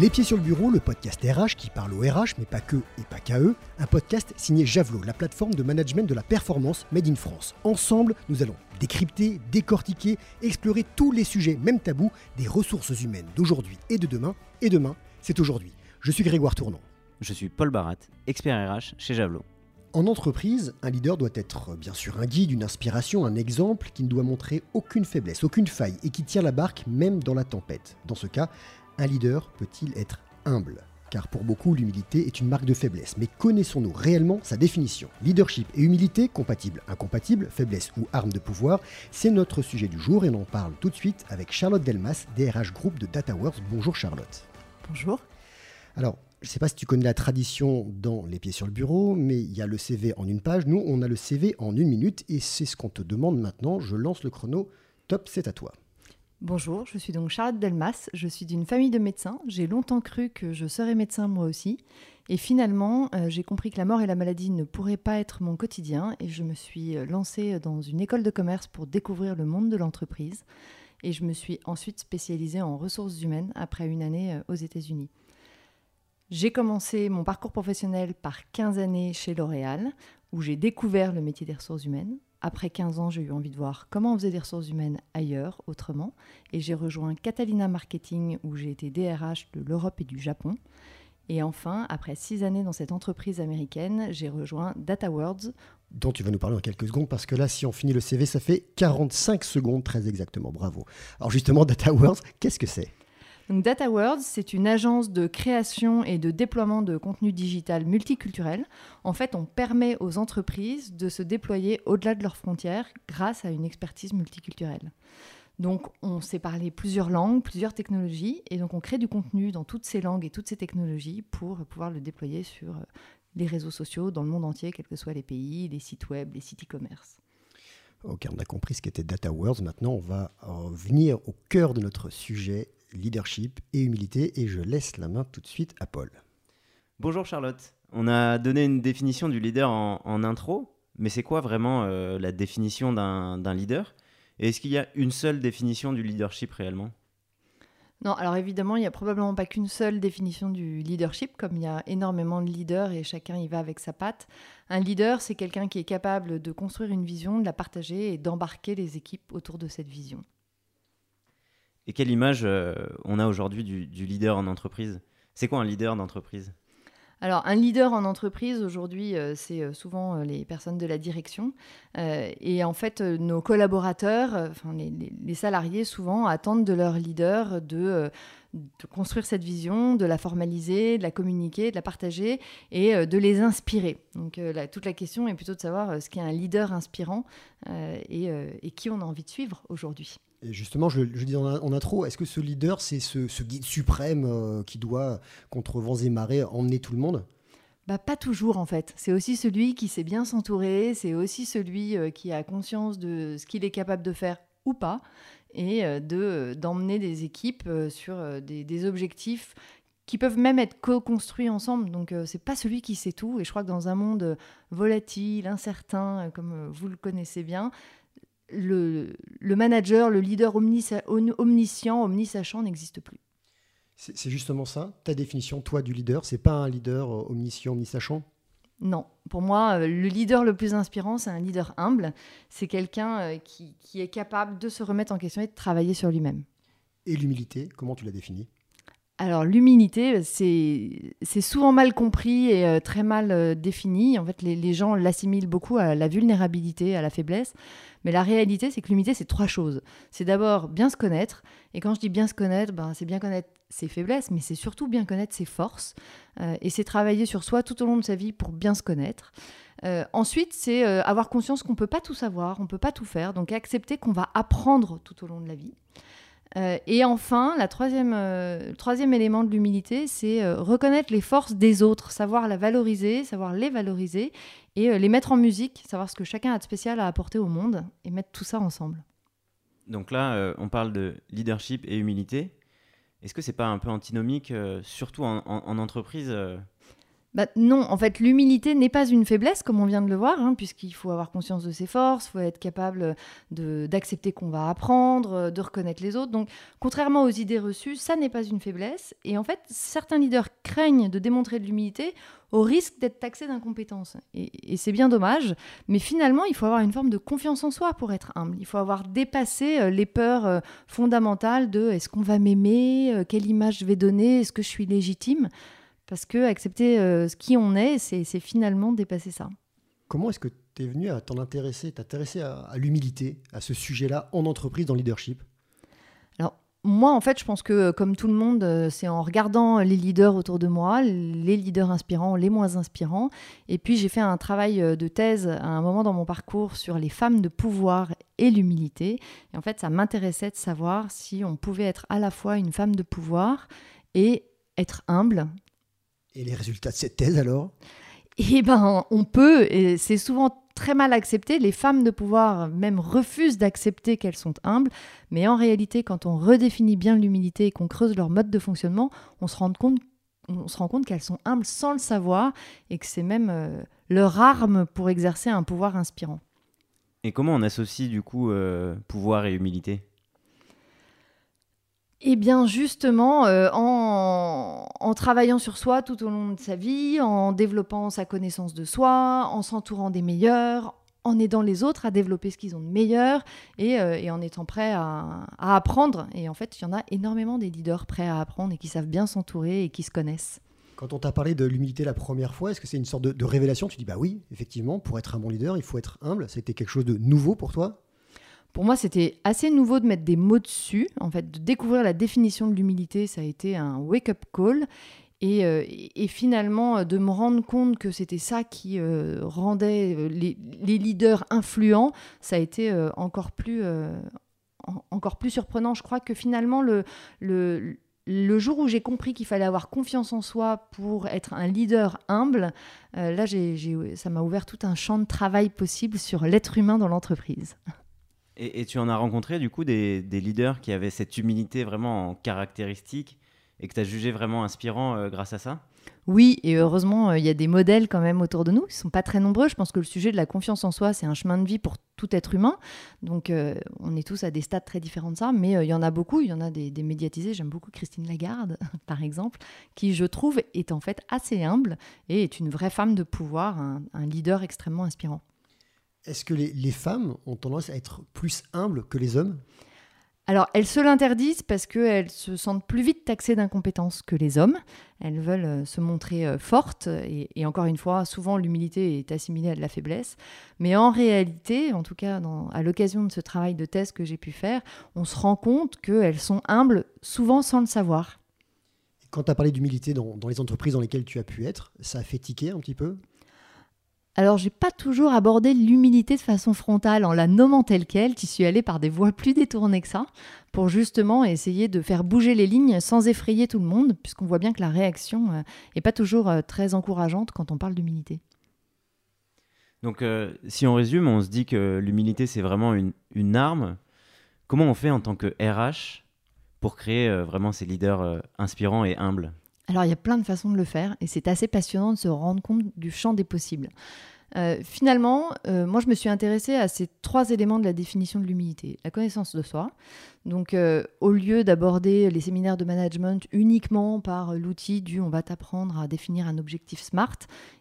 Les pieds sur le bureau, le podcast RH qui parle au RH, mais pas que et pas qu'à eux. Un podcast signé Javelot, la plateforme de management de la performance made in France. Ensemble, nous allons décrypter, décortiquer, explorer tous les sujets, même tabous, des ressources humaines d'aujourd'hui et de demain. Et demain, c'est aujourd'hui. Je suis Grégoire Tournon. Je suis Paul Barat, expert RH chez Javelot. En entreprise, un leader doit être bien sûr un guide, une inspiration, un exemple qui ne doit montrer aucune faiblesse, aucune faille et qui tient la barque même dans la tempête. Dans ce cas, un leader peut-il être humble? Car pour beaucoup, l'humilité est une marque de faiblesse. Mais connaissons-nous réellement sa définition? Leadership et humilité, compatibles, incompatibles, faiblesse ou arme de pouvoir, c'est notre sujet du jour et on en parle tout de suite avec Charlotte Delmas, DRH Group de DataWorks. Bonjour Charlotte. Bonjour. Alors, je ne sais pas si tu connais la tradition dans Les Pieds sur le Bureau, mais il y a le CV en une page. Nous, on a le CV en une minute et c'est ce qu'on te demande maintenant. Je lance le chrono. Top, c'est à toi. Bonjour, je suis donc Charlotte Delmas, je suis d'une famille de médecins. J'ai longtemps cru que je serais médecin moi aussi. Et finalement, euh, j'ai compris que la mort et la maladie ne pourraient pas être mon quotidien et je me suis euh, lancée dans une école de commerce pour découvrir le monde de l'entreprise. Et je me suis ensuite spécialisée en ressources humaines après une année euh, aux États-Unis. J'ai commencé mon parcours professionnel par 15 années chez L'Oréal, où j'ai découvert le métier des ressources humaines. Après 15 ans, j'ai eu envie de voir comment on faisait des ressources humaines ailleurs, autrement, et j'ai rejoint Catalina Marketing où j'ai été DRH de l'Europe et du Japon. Et enfin, après 6 années dans cette entreprise américaine, j'ai rejoint DataWords. Dont tu vas nous parler en quelques secondes, parce que là, si on finit le CV, ça fait 45 secondes très exactement. Bravo. Alors justement, DataWords, qu'est-ce que c'est? Donc DataWords, c'est une agence de création et de déploiement de contenu digital multiculturel. En fait, on permet aux entreprises de se déployer au-delà de leurs frontières grâce à une expertise multiculturelle. Donc, on sait parler plusieurs langues, plusieurs technologies, et donc on crée du contenu dans toutes ces langues et toutes ces technologies pour pouvoir le déployer sur les réseaux sociaux dans le monde entier, quels que soient les pays, les sites web, les sites e-commerce. Ok, on a compris ce qu'était DataWords. Maintenant, on va venir au cœur de notre sujet, leadership et humilité. Et je laisse la main tout de suite à Paul. Bonjour Charlotte. On a donné une définition du leader en, intro, mais c'est quoi vraiment euh, la définition d'un leader? Et est-ce qu'il y a une seule définition du leadership réellement? Non, alors évidemment, il n'y a probablement pas qu'une seule définition du leadership, comme il y a énormément de leaders et chacun y va avec sa patte. Un leader, c'est quelqu'un qui est capable de construire une vision, de la partager et d'embarquer les équipes autour de cette vision. Et quelle image euh, on a aujourd'hui du, leader en entreprise? C'est quoi un leader d'entreprise? Alors, un leader en entreprise, aujourd'hui, euh, c'est euh, souvent les personnes de la direction. et en fait, nos collaborateurs, enfin, les, salariés, souvent, attendent de leur leader de, de, construire cette vision, de la formaliser, de la communiquer, de la partager et de les inspirer. Donc, toute la question est plutôt de savoir ce qu'est un leader inspirant et, et qui on a envie de suivre aujourd'hui. Justement, je, dis en, intro, est-ce que ce leader, c'est ce, guide suprême euh, qui doit, contre vents et marées, emmener tout le monde? Bah, pas toujours en fait. C'est aussi celui qui sait bien s'entourer, c'est aussi celui euh, qui a conscience de ce qu'il est capable de faire ou pas, et euh, de d'emmener des équipes sur des, objectifs qui peuvent même être co-construits ensemble. Donc c'est pas celui qui sait tout. Et je crois que dans un monde volatile, incertain, comme vous le connaissez bien, le, manager, le leader omniscient, omnisachant n'existe plus. C'est justement ça, ta définition, toi, du leader C'est pas un leader euh, omniscient, omnisachant? Non. Pour moi, euh, le leader le plus inspirant, c'est un leader humble. C'est quelqu'un euh, qui, qui, est capable de se remettre en question et de travailler sur lui-même. Et l'humilité, comment tu l'as définie alors l'humilité, c'est souvent mal compris et euh, très mal euh, défini. En fait, les, gens l'assimilent beaucoup à la vulnérabilité, à la faiblesse. Mais la réalité, c'est que l'humilité, c'est trois choses. C'est d'abord bien se connaître. Et quand je dis bien se connaître, ben, c'est bien connaître ses faiblesses, mais c'est surtout bien connaître ses forces. Euh, et c'est travailler sur soi tout au long de sa vie pour bien se connaître. ensuite, c'est avoir conscience qu'on ne peut pas tout savoir, on ne peut pas tout faire. Donc accepter qu'on va apprendre tout au long de la vie. Euh, et enfin, la troisième, euh, le troisième élément de l'humilité, c'est euh, reconnaître les forces des autres, savoir la valoriser, savoir les valoriser et les mettre en musique, savoir ce que chacun a de spécial à apporter au monde et mettre tout ça ensemble. Donc là, on parle de leadership et humilité. Est-ce que c'est pas un peu antinomique, surtout en, en entreprise bah, non, en fait, l'humilité n'est pas une faiblesse, comme on vient de le voir, hein, puisqu'il faut avoir conscience de ses forces, il faut être capable d'accepter qu'on va apprendre, de reconnaître les autres. Donc, contrairement aux idées reçues, ça n'est pas une faiblesse. Et en fait, certains leaders craignent de démontrer de l'humilité au risque d'être taxés d'incompétence. Et, c'est bien dommage, mais finalement, il faut avoir une forme de confiance en soi pour être humble. Il faut avoir dépassé euh, les peurs euh, fondamentales de est-ce qu'on va m'aimer, euh, quelle image je vais donner, est-ce que je suis légitime? Parce que accepter euh, ce qui on est, c'est finalement dépasser ça. Comment est-ce que tu es venu à t'en intéresser, t'intéresser à, à l'humilité, à ce sujet-là en entreprise, dans le leadership? Alors, moi, en fait, je pense que comme tout le monde, euh, c'est en regardant les leaders autour de moi, les leaders inspirants, les moins inspirants. Et puis, j'ai fait un travail euh, de thèse à un moment dans mon parcours sur les femmes de pouvoir et l'humilité. Et en fait, ça m'intéressait de savoir si on pouvait être à la fois une femme de pouvoir et être humble, et les résultats de cette thèse alors? Eh ben, on peut, et c'est souvent très mal accepté. Les femmes de pouvoir même refusent d'accepter qu'elles sont humbles, mais en réalité, quand on redéfinit bien l'humilité et qu'on creuse leur mode de fonctionnement, on se rend compte on se rend compte qu'elles sont humbles sans le savoir et que c'est même euh, leur arme pour exercer un pouvoir inspirant. Et comment on associe du coup euh, pouvoir et humilité? Eh bien justement, euh, en, travaillant sur soi tout au long de sa vie, en développant sa connaissance de soi, en s'entourant des meilleurs, en aidant les autres à développer ce qu'ils ont de meilleur et, euh, en étant prêt à, apprendre. Et en fait, il y en a énormément des leaders prêts à apprendre et qui savent bien s'entourer et qui se connaissent. Quand on t'a parlé de l'humilité la première fois, est-ce que c'est une sorte de, de révélation? Tu dis bah oui, effectivement, pour être un bon leader, il faut être humble. C'était quelque chose de nouveau pour toi? Pour moi, c'était assez nouveau de mettre des mots dessus. En fait, de découvrir la définition de l'humilité, ça a été un wake-up call. Et, euh, finalement, euh, de me rendre compte que c'était ça qui euh, rendait les, leaders influents, ça a été encore, plus, encore plus surprenant. Je crois que finalement, le, le, le jour où j'ai compris qu'il fallait avoir confiance en soi pour être un leader humble, là, ça m'a ouvert tout un champ de travail possible sur l'être humain dans l'entreprise. Et, tu en as rencontré du coup des, leaders qui avaient cette humilité vraiment en caractéristique et que tu as jugé vraiment inspirant euh, grâce à ça? Oui, et heureusement, euh, il y a des modèles quand même autour de nous. Ils ne sont pas très nombreux. Je pense que le sujet de la confiance en soi, c'est un chemin de vie pour tout être humain. Donc, euh, on est tous à des stades très différents de ça. Mais il y en a beaucoup. Il y en a des, médiatisés. J'aime beaucoup Christine Lagarde, par exemple, qui, je trouve, est en fait assez humble et est une vraie femme de pouvoir, un leader extrêmement inspirant. Est-ce que les, femmes ont tendance à être plus humbles que les hommes? Alors, elles se l'interdisent parce qu'elles se sentent plus vite taxées d'incompétence que les hommes. Elles veulent euh, se montrer euh, fortes et, encore une fois, souvent l'humilité est assimilée à de la faiblesse. Mais en réalité, en tout cas à l'occasion de ce travail de thèse que j'ai pu faire, on se rend compte qu'elles sont humbles souvent sans le savoir. Quand tu as parlé d'humilité dans, dans les entreprises dans lesquelles tu as pu être, ça a fait tiquer un petit peu? Alors, j'ai pas toujours abordé l'humilité de façon frontale en la nommant telle qu'elle, tu suis allée par des voies plus détournées que ça, pour justement essayer de faire bouger les lignes sans effrayer tout le monde, puisqu'on voit bien que la réaction n'est euh, pas toujours euh, très encourageante quand on parle d'humilité. Donc, euh, si on résume, on se dit que l'humilité, c'est vraiment une, arme. Comment on fait en tant que RH pour créer vraiment ces leaders inspirants et humbles? Alors il y a plein de façons de le faire et c'est assez passionnant de se rendre compte du champ des possibles. Euh, finalement, euh, moi je me suis intéressée à ces trois éléments de la définition de l'humilité. La connaissance de soi. Donc euh, au lieu d'aborder les séminaires de management uniquement par l'outil du on va t'apprendre à définir un objectif SMART,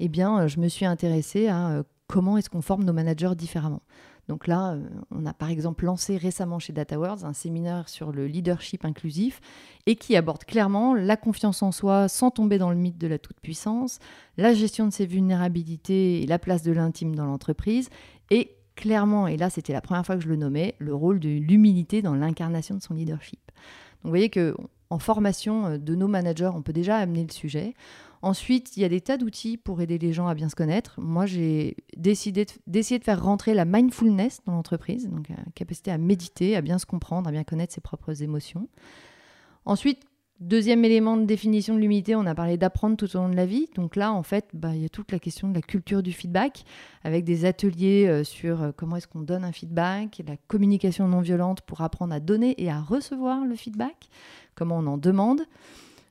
eh bien je me suis intéressée à comment est-ce qu'on forme nos managers différemment. Donc là, euh, on a par exemple lancé récemment chez DataWords un séminaire sur le leadership inclusif et qui aborde clairement la confiance en soi sans tomber dans le mythe de la toute-puissance, la gestion de ses vulnérabilités et la place de l'intime dans l'entreprise et clairement, et là c'était la première fois que je le nommais, le rôle de l'humilité dans l'incarnation de son leadership. Donc vous voyez que en formation euh, de nos managers, on peut déjà amener le sujet. Ensuite, il y a des tas d'outils pour aider les gens à bien se connaître. Moi, j'ai décidé d'essayer de, faire rentrer la mindfulness dans l'entreprise, donc la capacité à méditer, à bien se comprendre, à bien connaître ses propres émotions. Ensuite, deuxième élément de définition de l'humilité, on a parlé d'apprendre tout au long de la vie. Donc là, en fait, bah, il y a toute la question de la culture du feedback, avec des ateliers euh, sur euh, comment est-ce qu'on donne un feedback, la communication non violente pour apprendre à donner et à recevoir le feedback, comment on en demande.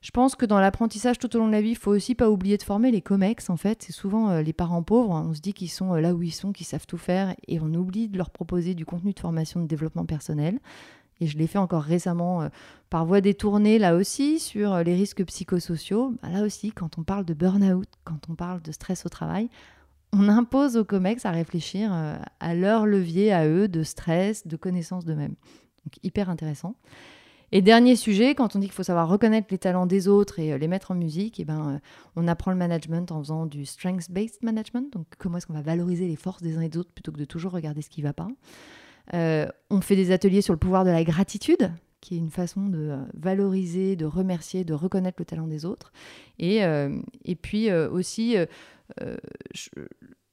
Je pense que dans l'apprentissage tout au long de la vie, il faut aussi pas oublier de former les COMEX. En fait, c'est souvent euh, les parents pauvres. On se dit qu'ils sont là où ils sont, qu'ils savent tout faire, et on oublie de leur proposer du contenu de formation de développement personnel. Et je l'ai fait encore récemment euh, par voie détournée, là aussi, sur les risques psychosociaux. Bah, là aussi, quand on parle de burn-out, quand on parle de stress au travail, on impose aux COMEX à réfléchir à leur levier, à eux, de stress, de connaissance d'eux-mêmes. Donc hyper intéressant. Et dernier sujet, quand on dit qu'il faut savoir reconnaître les talents des autres et euh, les mettre en musique, et eh ben, euh, on apprend le management en faisant du strengths-based management. Donc, comment est-ce qu'on va valoriser les forces des uns et des autres plutôt que de toujours regarder ce qui ne va pas? Euh, on fait des ateliers sur le pouvoir de la gratitude, qui est une façon de valoriser, de remercier, de reconnaître le talent des autres. Et, et puis aussi,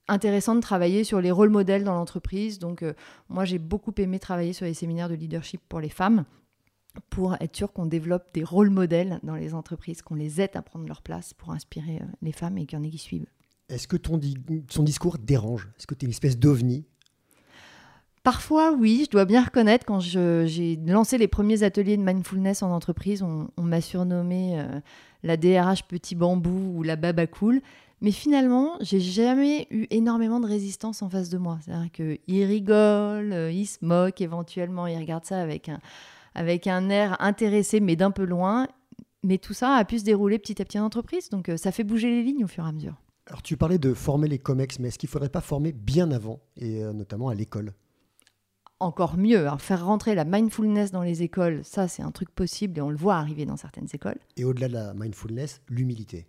intéressant de travailler sur les rôles modèles dans l'entreprise. Donc, moi, j'ai beaucoup aimé travailler sur les séminaires de leadership pour les femmes pour être sûr qu'on développe des rôles modèles dans les entreprises, qu'on les aide à prendre leur place pour inspirer euh, les femmes et qu'il y en ait qui suivent. Est-ce que ton, son discours dérange? Est-ce que tu es une espèce d'ovni? Parfois, oui, je dois bien reconnaître, quand j'ai lancé les premiers ateliers de mindfulness en entreprise, on, m'a surnommé euh, la DRH petit bambou ou la baba cool. Mais finalement, j'ai jamais eu énormément de résistance en face de moi. C'est-à-dire qu'ils rigolent, euh, ils se moquent éventuellement, ils regardent ça avec un, avec un air intéressé, mais d'un peu loin. Mais tout ça a pu se dérouler petit à petit en entreprise, donc euh, ça fait bouger les lignes au fur et à mesure. Alors tu parlais de former les COMEX, mais est-ce qu'il ne faudrait pas former bien avant, et notamment à l'école? Encore mieux, faire rentrer la mindfulness dans les écoles, ça c'est un truc possible et on le voit arriver dans certaines écoles. Et au-delà de la mindfulness, l'humilité.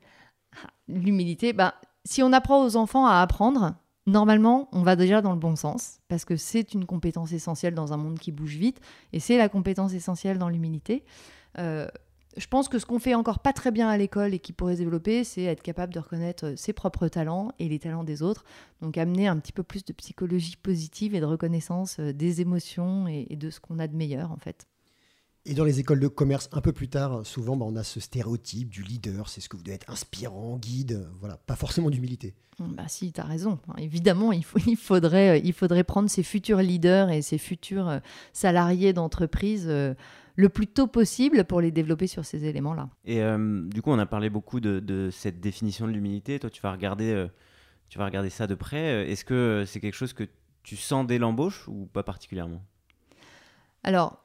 Ah, l'humilité, bah, si on apprend aux enfants à apprendre, normalement, on va déjà dans le bon sens, parce que c'est une compétence essentielle dans un monde qui bouge vite, et c'est la compétence essentielle dans l'humilité. Euh, je pense que ce qu'on fait encore pas très bien à l'école et qui pourrait se développer, c'est être capable de reconnaître ses propres talents et les talents des autres. Donc amener un petit peu plus de psychologie positive et de reconnaissance euh, des émotions et de ce qu'on a de meilleur en fait. Et dans les écoles de commerce, un peu plus tard, souvent, bah, on a ce stéréotype du leader, c'est ce que vous devez être inspirant, guide, voilà, pas forcément d'humilité. Bah si, tu as raison. évidemment, il, faut, il, faudrait, il faudrait prendre ces futurs leaders et ces futurs euh, salariés d'entreprise euh, le plus tôt possible pour les développer sur ces éléments-là. Et euh, du coup, on a parlé beaucoup de, cette définition de l'humilité. Toi, tu vas regarder, tu vas regarder ça de près. Est-ce que c'est quelque chose que tu sens dès l'embauche ou pas particulièrement? Alors,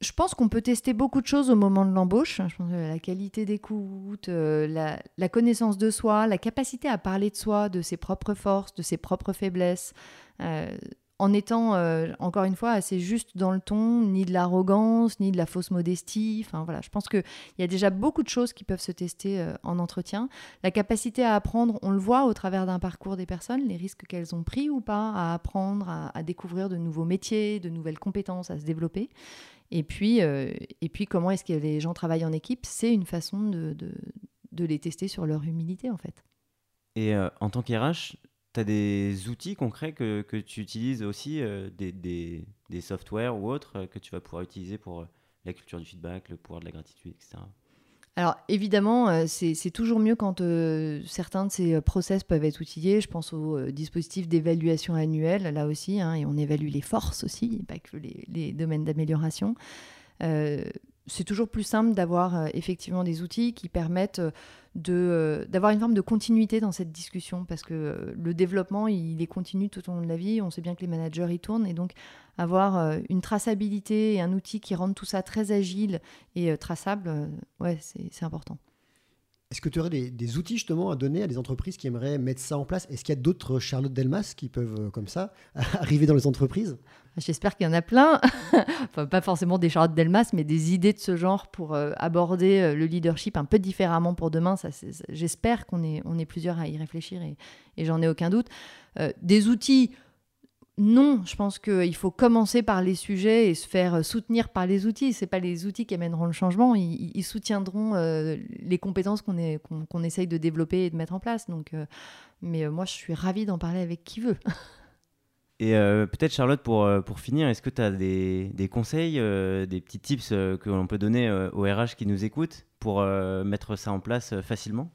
je pense qu'on peut tester beaucoup de choses au moment de l'embauche. Je pense la qualité d'écoute, euh, la, connaissance de soi, la capacité à parler de soi, de ses propres forces, de ses propres faiblesses, euh, en étant, euh, encore une fois, assez juste dans le ton, ni de l'arrogance, ni de la fausse modestie. Enfin voilà, je pense qu'il y a déjà beaucoup de choses qui peuvent se tester en entretien. La capacité à apprendre, on le voit au travers d'un parcours des personnes, les risques qu'elles ont pris ou pas à apprendre, à découvrir de nouveaux métiers, de nouvelles compétences, à se développer. Et puis, euh, et puis comment est-ce que les gens travaillent en équipe? C'est une façon de, de, les tester sur leur humilité, en fait. Et euh, en tant qu'RH, tu as des outils concrets que, tu utilises aussi, euh, des, softwares ou autres que tu vas pouvoir utiliser pour la culture du feedback, le pouvoir de la gratitude, etc. Alors évidemment, euh, c'est toujours mieux quand euh, certains de ces euh, process peuvent être outillés. Je pense au dispositif d'évaluation annuelle, là aussi, hein, et on évalue les forces aussi, pas que les, domaines d'amélioration. C'est toujours plus simple d'avoir effectivement des outils qui permettent d'avoir une forme de continuité dans cette discussion, parce que le développement, il est continu tout au long de la vie. On sait bien que les managers y tournent, et donc avoir euh, une traçabilité et un outil qui rende tout ça très agile et euh, traçable, euh, ouais, c'est important. Est-ce que tu aurais des, outils justement à donner à des entreprises qui aimeraient mettre ça en place? Est-ce qu'il y a d'autres Charlotte Delmas qui peuvent, comme ça, arriver dans les entreprises? J'espère qu'il y en a plein. enfin, pas forcément des Charlotte Delmas, mais des idées de ce genre pour aborder le leadership un peu différemment pour demain. Ça, J'espère qu'on est, on est plusieurs à y réfléchir et, j'en ai aucun doute. des outils non, je pense qu'il faut commencer par les sujets et se faire soutenir par les outils. Ce pas les outils qui amèneront le changement, ils, soutiendront euh, les compétences qu'on essaye de développer et de mettre en place. Donc, euh, mais euh, moi, je suis ravie d'en parler avec qui veut. Et peut-être Charlotte, pour, pour finir, est-ce que tu as des, des conseils, des petits tips que l'on peut donner aux RH qui nous écoutent pour mettre ça en place facilement?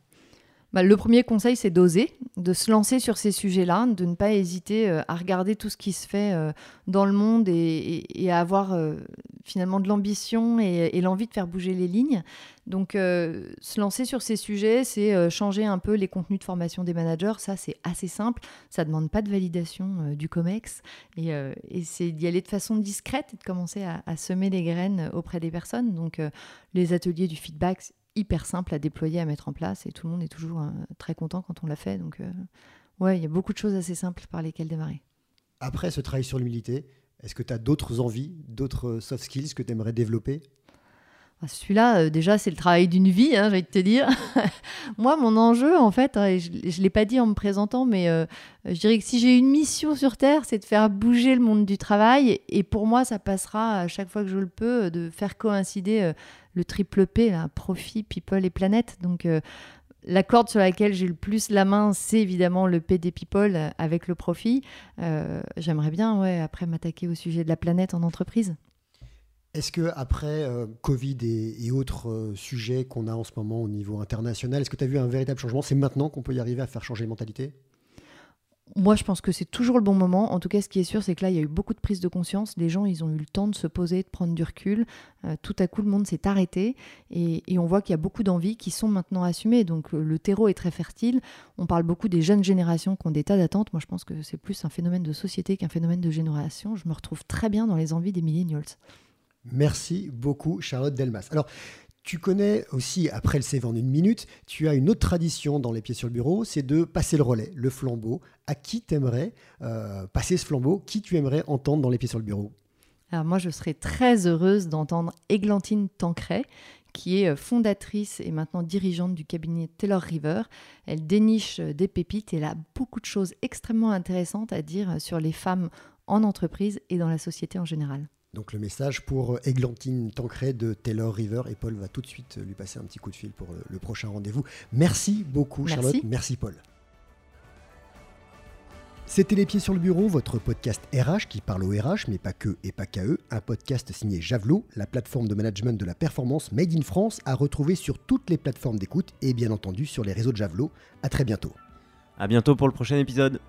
Bah, le premier conseil, c'est d'oser, de se lancer sur ces sujets-là, de ne pas hésiter euh, à regarder tout ce qui se fait euh, dans le monde et, à avoir euh, finalement de l'ambition et, l'envie de faire bouger les lignes. Donc, euh, se lancer sur ces sujets, c'est euh, changer un peu les contenus de formation des managers. Ça, c'est assez simple. Ça ne demande pas de validation du COMEX. Et, c'est d'y aller de façon discrète et de commencer à, semer les graines auprès des personnes. Donc, les ateliers du feedback, c'est hyper simple à déployer, à mettre en place. Et tout le monde est toujours très content quand on l'a fait. Donc, ouais, il y a beaucoup de choses assez simples par lesquelles démarrer. Après ce travail sur l'humilité, est-ce que tu as d'autres envies, d'autres soft skills que tu aimerais développer? Ah, celui-là, euh, déjà, c'est le travail d'une vie, hein, j'ai te dire. Moi, mon enjeu, en fait, hein, je ne l'ai pas dit en me présentant, mais euh, je dirais que si j'ai une mission sur Terre, c'est de faire bouger le monde du travail. Et pour moi, ça passera, à chaque fois que je le peux, de faire coïncider euh, le triple P, profit, people et planète. Donc, la corde sur laquelle j'ai le plus la main, c'est évidemment le PD People euh, avec le profit. Euh, j'aimerais bien, ouais, après m'attaquer au sujet de la planète en entreprise. Est-ce que après euh, Covid et, autres sujets qu'on a en ce moment au niveau international, est-ce que tu as vu un véritable changement? C'est maintenant qu'on peut y arriver à faire changer les mentalités? Moi, je pense que c'est toujours le bon moment. En tout cas, ce qui est sûr, c'est que là, il y a eu beaucoup de prise de conscience. Les gens, ils ont eu le temps de se poser, de prendre du recul. Euh, tout à coup, le monde s'est arrêté. Et, on voit qu'il y a beaucoup d'envies qui sont maintenant assumées. Donc, le terreau est très fertile. On parle beaucoup des jeunes générations qui ont des tas d'attentes. Moi, je pense que c'est plus un phénomène de société qu'un phénomène de génération. Je me retrouve très bien dans les envies des millennials. Merci beaucoup, Charlotte Delmas. Alors, tu connais aussi, après le CV en une minute, tu as une autre tradition dans les pieds sur le bureau, c'est de passer le relais, le flambeau. À qui t'aimerais euh, passer ce flambeau Qui tu aimerais entendre dans les pieds sur le bureau? Alors moi, je serais très heureuse d'entendre Églantine Tancret, qui est euh, fondatrice et maintenant dirigeante du cabinet Taylor River. Elle déniche euh, des pépites et elle a beaucoup de choses extrêmement intéressantes à dire sur les femmes en entreprise et dans la société en général. Donc le message pour Églantine Tancret de Taylor River et Paul va tout de suite lui passer un petit coup de fil pour le, prochain rendez-vous. Merci beaucoup Charlotte, merci Paul. C'était Les Pieds sur le Bureau, votre podcast RH qui parle au RH, mais pas que et pas qu'à eux. Un podcast signé Javelot, la plateforme de management de la performance Made in France, à retrouver sur toutes les plateformes d'écoute et bien entendu sur les réseaux de Javelot. À très bientôt. À bientôt pour le prochain épisode.